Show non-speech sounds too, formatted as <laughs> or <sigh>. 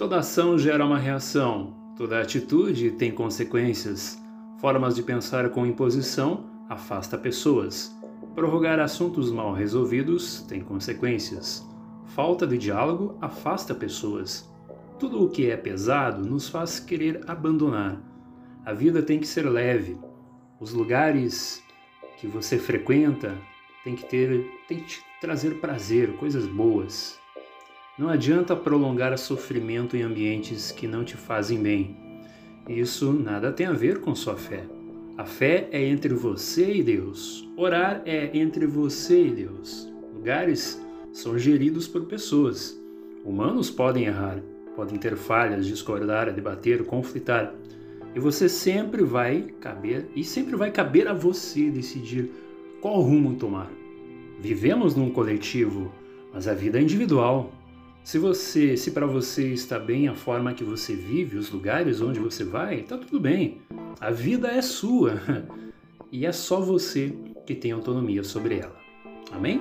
Toda ação gera uma reação, toda atitude tem consequências. Formas de pensar com imposição afasta pessoas. Prorrogar assuntos mal resolvidos tem consequências. Falta de diálogo afasta pessoas. Tudo o que é pesado nos faz querer abandonar. A vida tem que ser leve. Os lugares que você frequenta tem que ter, tem que te trazer prazer, coisas boas. Não adianta prolongar sofrimento em ambientes que não te fazem bem. Isso nada tem a ver com sua fé. A fé é entre você e Deus. Orar é entre você e Deus. Lugares são geridos por pessoas. Humanos podem errar, podem ter falhas, discordar, debater, conflitar. E você sempre vai caber, e sempre vai caber a você decidir qual rumo tomar. Vivemos num coletivo, mas a vida é individual. Se você, se para você está bem a forma que você vive, os lugares onde você vai, tá tudo bem. A vida é sua <laughs> e é só você que tem autonomia sobre ela. Amém?